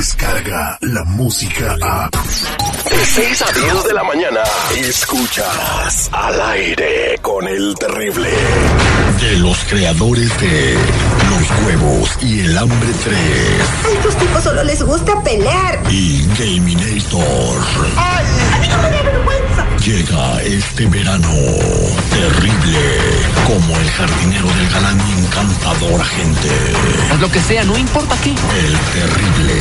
llega la música a... De 6 a 10 de la mañana, escuchas al aire con el terrible. De los creadores de Los Huevos y el Hambre 3 A estos tipos solo les gusta pelear. y Gaminator. ¡Ay! ¡A mí no me da vergüenza! Llega este verano como el jardinero del galán encantador agente. Haz lo que sea, no importa qué. El terrible.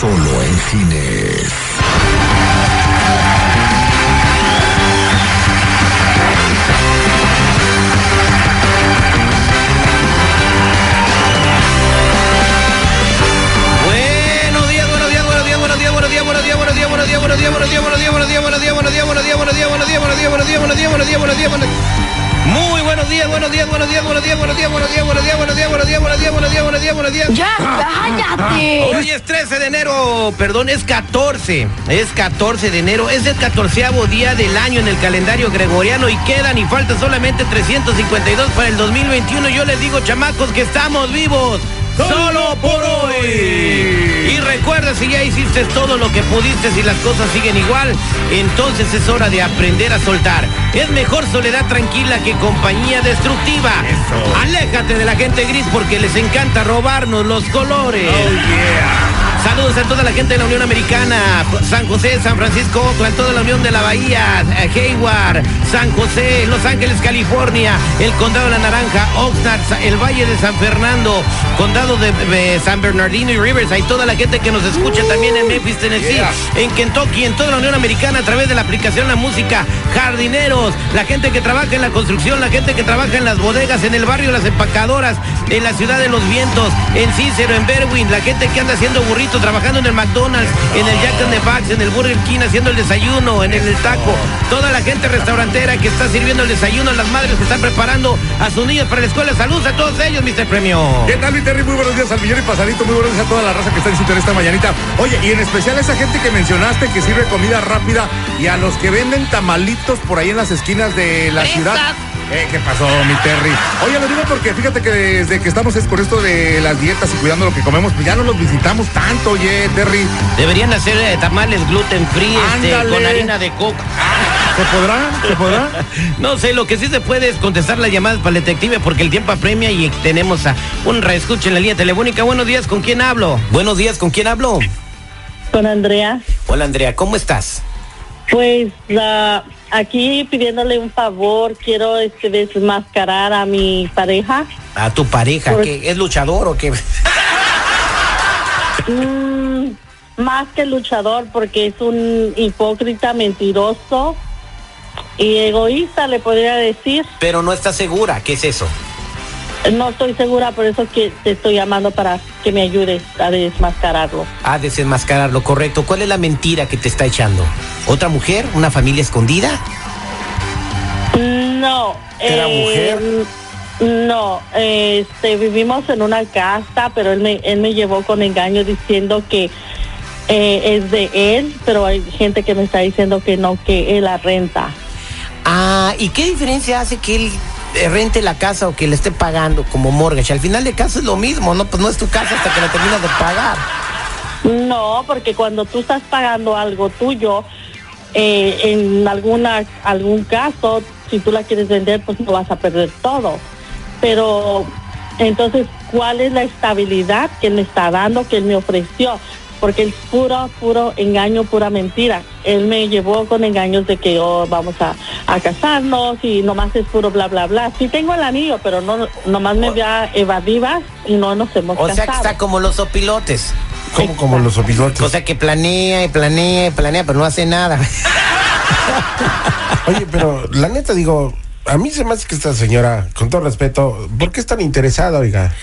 Solo en cines. Hoy es 13 de enero, perdón, es 14, es 14 de enero, es el catorceavo día del año en el calendario gregoriano y quedan y faltan solamente 352 para el 2021. Yo les digo, chamacos, que estamos vivos solo por hoy. Y recuerda, si ya hiciste todo lo que pudiste, si las cosas siguen igual, entonces es hora de aprender a soltar. Es mejor soledad tranquila que compañía destructiva. Aléjate de la gente gris porque les encanta robarnos los colores. Saludos a toda la gente de la Unión Americana, San José, San Francisco, Oakland, toda la Unión de la Bahía, eh, Hayward, San José, Los Ángeles, California, el Condado de la Naranja, Oxnard, el Valle de San Fernando, Condado de, de San Bernardino y Rivers, hay toda la gente que nos escucha también en Memphis, Tennessee, en Kentucky, en toda la Unión Americana a través de la aplicación La Música, jardineros, la gente que trabaja en la construcción, la gente que trabaja en las bodegas, en el barrio Las Empacadoras, en la ciudad de los vientos, en Cícero, en Berwin, la gente que anda haciendo burritos, trabajando en el McDonald's, en el Jack in the Box, en el Burger King haciendo el desayuno, en el, taco, toda la gente restaurantera que está sirviendo el desayuno, las madres que están preparando a sus niños para la escuela. Saludos a todos ellos, Mr. Premio. ¿Qué tal, mi Terry? Muy buenos días al millón y pasadito. Muy buenos días a toda la raza que está en sintonía esta mañanita. Oye, y en especial a esa gente que mencionaste que sirve comida rápida y a los que venden tamalitos por ahí en las esquinas de la ciudad. Eh, ¿Qué pasó, mi Terry? Oye, lo digo porque fíjate que desde que estamos es con esto de las dietas y cuidando lo que comemos, pues ya no los visitamos tanto, oye, Terry. Deberían hacer eh, tamales gluten free este, con harina de coca. ¿Se podrá? ¿Se podrá? No sé, lo que sí se puede es contestar las llamadas para el detective porque el tiempo apremia y tenemos a un reescucho en la línea telefónica. Buenos días, ¿con quién hablo? Buenos días, ¿con quién hablo? Con Andrea, Hola Andrea, ¿cómo estás? pues la- aquí pidiéndole un favor, quiero este desmascarar a mi pareja. A tu pareja, Por- ¿qué? ¿Es luchador o qué? Mm, más que luchador porque es un hipócrita, mentiroso y egoísta, le podría decir. Pero no estás segura, ¿qué es eso? No estoy segura, por eso que te estoy llamando para que me ayudes a desmascararlo. A desenmascarar lo correcto. ¿Cuál es la mentira que te está echando? ¿Otra mujer? ¿Una familia escondida? No. ¿Era mujer? No, este, vivimos en una casa, pero él me, él me llevó con engaño diciendo que eh, es de él, pero hay gente que me está diciendo que no, que él la renta. Ah, ¿y qué diferencia hace que él eh, rente la casa o que le esté pagando como mortgage? Al final de caso es lo mismo, ¿no? Pues no es tu casa hasta que la terminas de pagar. No, porque cuando tú estás pagando algo tuyo, eh, en alguna algún caso, si tú la quieres vender, pues no vas a perder todo. Pero entonces, ¿cuál es la estabilidad que me está dando, que él me ofreció? Porque es puro, puro engaño, pura mentira. Él me llevó con engaños de que oh, vamos a, a casarnos y nomás es puro bla, bla, bla. Sí tengo el anillo, pero no nomás me vea evadivas y no nos hemos O sea que casado. está como los opilotes. ¿Cómo como los opilotes? O sea que planea y planea y planea, pero no hace nada. Oye, pero la neta digo, a mí se me hace que esta señora, con todo respeto, ¿por qué es tan interesada, oiga?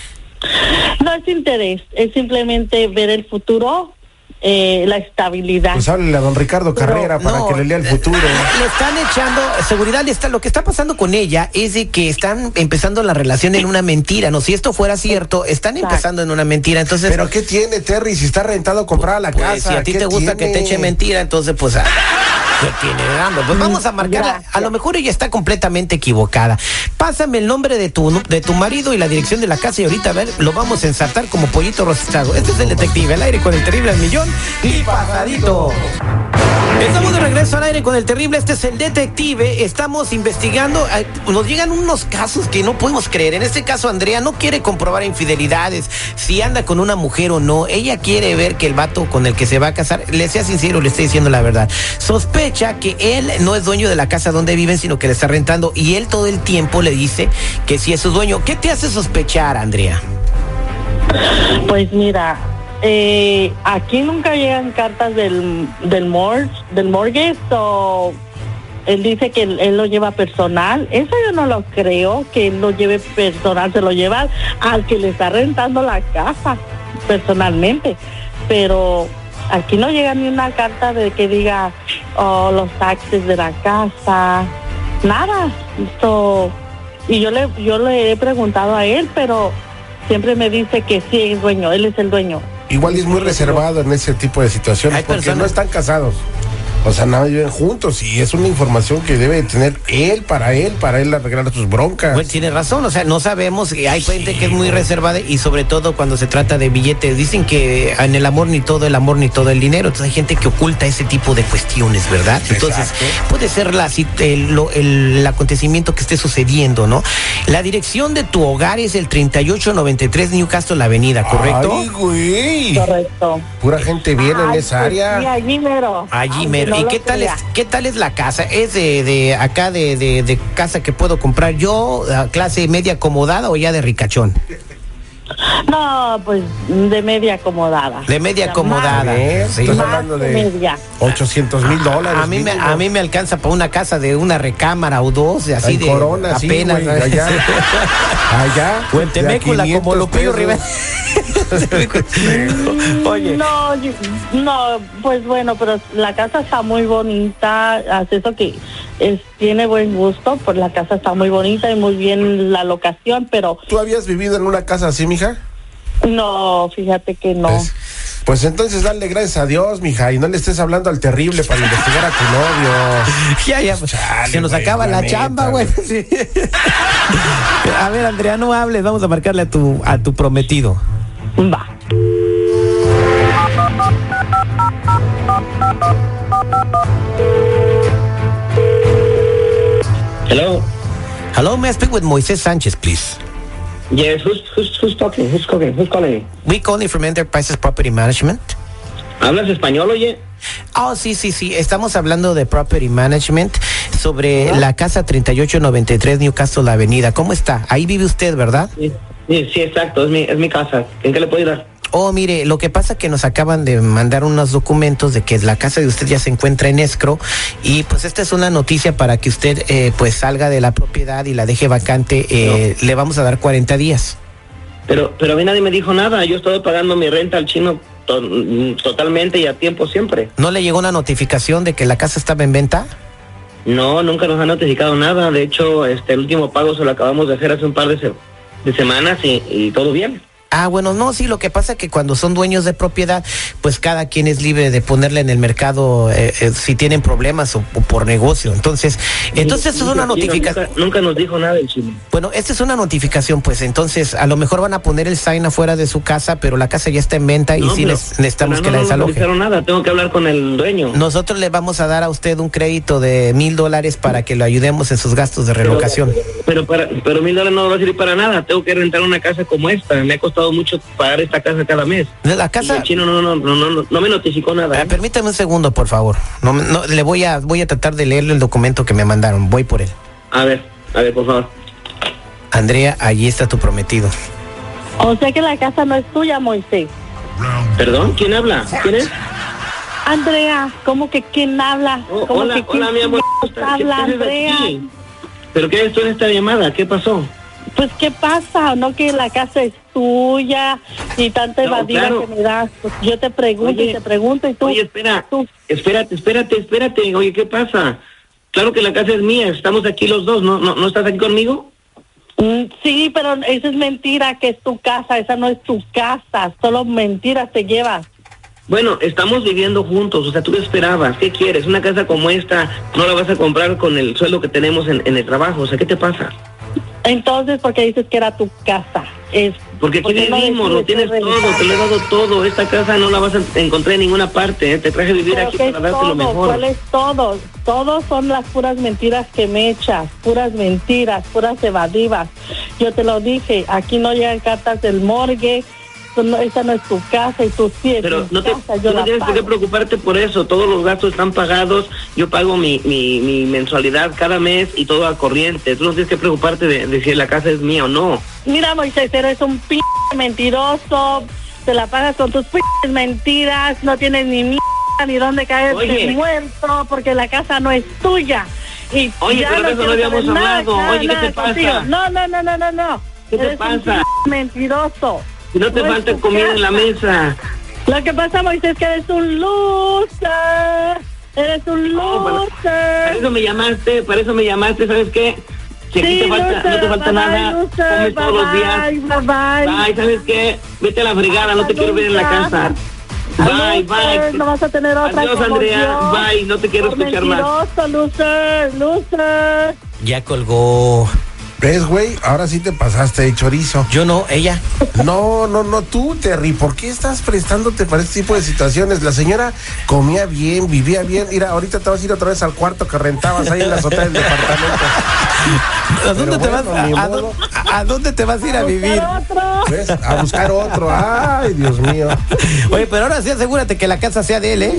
Es interés, es simplemente ver el futuro, eh, la estabilidad. Pues háblele a don Ricardo Carrera para No, que le lea el futuro. Le están echando seguridad. Le está, lo que está pasando con ella es de que están empezando la relación en una mentira. No, si esto fuera cierto, están Exacto. empezando en una mentira. Entonces, Pero ¿qué tiene, Terry? Si está rentado comprar la pues, casa. si a ti ¿qué te gusta que te tiene? eche mentira, entonces pues. ah. Tiene dando. Pues vamos a marcarla. A lo mejor ella está completamente equivocada. Pásame el nombre de tu, de tu marido y la dirección de la casa y ahorita a ver, lo vamos a ensartar como pollito rostizado. Este es el detective, al aire con el terrible al millón y pasadito. Estamos de regreso al aire con el terrible, este es el detective, estamos investigando, eh, nos llegan unos casos que no podemos creer. En este caso, Andrea no quiere comprobar infidelidades, si anda con una mujer o no. Ella quiere ver que el vato con el que se va a casar, le sea sincero, le esté diciendo la verdad. Sospecha que él no es dueño de la casa donde viven, sino que le está rentando y él todo el tiempo le dice que si es su dueño. ¿Qué te hace sospechar, Andrea? Pues mira, eh, aquí nunca llegan cartas del, del, mor del mortgage o él dice que él, él, lo lleva personal. Eso yo no lo creo, que él lo lleve personal, se lo lleva al que le está rentando la casa personalmente. Pero aquí no llega ni una carta de que diga oh, los taxes de la casa, nada. So, y yo le, yo le he preguntado a él, pero siempre me dice que sí es dueño, él es el dueño. Igual es muy reservado en ese tipo de situaciones Hay porque personas- no están casados. O sea, nada viven juntos y es una información que debe tener él para él, para él arreglar sus broncas. Pues tiene razón, o sea, no sabemos, hay gente que es muy reservada y sobre todo cuando se trata de billetes, dicen que en el amor ni todo el amor ni todo el dinero, entonces hay gente que oculta ese tipo de cuestiones, ¿verdad? Entonces Exacto. puede ser la, el, lo- el- el acontecimiento que esté sucediendo, ¿no? La dirección de tu hogar es el 3893 Newcastle la Avenida, ¿correcto? Ay, güey. Correcto. Pura gente bien en esa pues área. sí, allí mero. Allí mero. No ¿Y qué tal, es, qué tal es la casa? ¿Es de, de acá de, de- de casa que puedo comprar yo, clase media acomodada o ya de ricachón? No, pues de media acomodada. De media acomodada. Sí. estás hablando de de media. 800 mil dólares. A mí, me, a mí me alcanza para una casa de una recámara o dos, de así En de Corona, sí, apenas. güey, allá. Allá. O en de a Temécula, 500 como Lupillo pesos. Rivera. Oye, No, yo- no, pues bueno, pero la casa está muy bonita, hace eso que es, tiene buen gusto, pues la casa está muy bonita y muy bien la locación, pero ¿Tú habías vivido en una casa así, mija? No, fíjate que no. Pues, pues entonces dale gracias a Dios, mija, y no le estés hablando al terrible para investigar a tu novio. ya, ya. Chale, se nos acaba la chamba, güey. güey. Sí. a ver, Andrea, no hables. Vamos a marcarle a tu, a tu prometido. Va. Hello. Hello, may I speak with Moisés Sánchez, please? Yes, who's who's who's talking? Who's calling? Who's calling? We calling from Enterprises Property Management. ¿Hablas español, oye? Oh, sí, sí, sí. Estamos hablando de Property Management sobre la casa 3893 Newcastle Avenida. ¿Cómo está? Ahí vive usted, ¿verdad? Sí, sí, sí, exacto, es mi, es mi casa. ¿En qué le puedo ayudar? Oh, mire, lo que pasa que nos acaban de mandar unos documentos de que la casa de usted ya se encuentra en escro y pues esta es una noticia para que usted eh, pues salga de la propiedad y la deje vacante. Eh, Le vamos a dar 40 días. Pero, pero a mí nadie me dijo nada. Yo estoy pagando mi renta al chino to- totalmente y a tiempo siempre. ¿No le llegó una notificación de que la casa estaba en venta? No, nunca nos han notificado nada. De hecho, este el último pago se lo acabamos de hacer hace un par de, se- de semanas y, y todo bien. Ah, bueno, no, sí, lo que pasa que cuando son dueños de propiedad, pues cada quien es libre de ponerle en el mercado eh, eh, si tienen problemas o, o por negocio. Entonces, entonces es una notificación. Nunca, nunca nos dijo nada el chino. Bueno, esta es una notificación, pues entonces a lo mejor van a poner el sign afuera de su casa, pero la casa ya está en venta y No, sí nes- necesitamos que no la desaloje. notificaron nada. Tengo que hablar con el dueño. Nosotros le vamos a dar a usted un crédito de mil dólares para que lo ayudemos en sus gastos de relocación. Pero para, pero mil dólares no va a servir para nada. Tengo que rentar una casa como esta. Me ha costado mucho pagar esta casa cada mes. La Y casa, el chino no, no, no, no, no, no me notificó nada. Ah, ¿eh? permítame un segundo, por favor. No, me- no, le voy a voy a tratar de leerle el documento que me mandaron. Voy por él. A ver, a ver, por favor. Andrea, allí está tu prometido. O sea que la casa no es tuya, Moisés. ¿Perdón? ¿Quién habla? ¿Quién es? Andrea, ¿cómo que quién habla? Oh, ¿Cómo hola, que quién hola, mi amor. chingados ¿Qué habla, Andrea? aquí? ¿Pero qué esto en esta llamada? ¿Qué pasó? Pues, ¿qué pasa? ¿No que la casa es tuya y tanta No, evadida claro. que me das? Pues yo te pregunto Oye, y te pregunto y tú... Oye, espera. tú- Espérate, espérate, espérate. Oye, ¿qué pasa? Claro que la casa es mía. Estamos aquí los dos. ¿No, no, no estás aquí conmigo? Mm, Sí, pero esa es mentira que es tu casa, esa no es tu casa, solo mentiras te llevas. Bueno, estamos viviendo juntos, o sea, ¿tú qué esperabas? ¿Qué quieres? Una casa como esta no la vas a comprar con el sueldo que tenemos en, en el trabajo, o sea, ¿qué te pasa? Entonces, ¿por qué dices que era tu casa? Es, Porque aquí ¿por qué no vivimos, lo tienes todo, te lo he dado todo. Esta casa no la vas a encontrar en ninguna parte. ¿eh? Te traje a vivir Pero aquí ¿qué para darte lo todo? mejor. ¿Cuál es todo? Todos son las puras mentiras que me echas, puras mentiras, puras evadivas. Yo te lo dije, aquí no llegan cartas del morgue, no- esta no es tu casa y tú sí es Pero no, te, casa, yo no tienes pago. preocuparte por eso. Todos los gastos están pagados. Yo pago mi, mi, mi mensualidad cada mes y todo a corriente. Tú no tienes que preocuparte de, de si la casa es mía o no. Mira, Moisés, eres un p mentiroso, te la pagas con tus p mentiras, no tienes ni mierda ni dónde Oye. muerto, porque la casa no es tuya. Y Oye, ya pero de eso no habíamos nada, hablado. nada, Oye, ¿qué te pasa? contigo. No, no, no, no, no, no. ¿Qué te Eres un pasa? p mentiroso. No te falta comida en la mesa. Lo que pasa, Moisés, es que eres un loser. Eres un No, para, para loser. eso me llamaste, para eso me llamaste, ¿sabes qué? Si aquí Sí, te falta, no te loser, falta bye, nada, bye, loser, come todos los bye, días. bye, bye, bye. Bye, ¿sabes qué? Vete a la fregada, no te quiero ver en la casa. Bye, Loser, bye. No vas a tener otra Adiós, como Andrea. yo. Bye, no te quiero Por escuchar más. loser, loser. Ya colgó. ¿Ves, güey? Ahora sí te pasaste de chorizo. Yo no, ella. No, no, no, tú, Terry, ¿por qué estás prestándote para este tipo de situaciones? La señora comía bien, vivía bien. Mira, ahorita te vas a ir otra vez al cuarto que rentabas ahí en la azotea del departamento. ¿A dónde, te vas, bueno, a, a modo. dónde- a- a dónde te vas a ir a vivir? Otro. ¿Ves? A buscar otro. Ay, Dios mío. Oye, pero ahora sí asegúrate que la casa sea de él, ¿eh?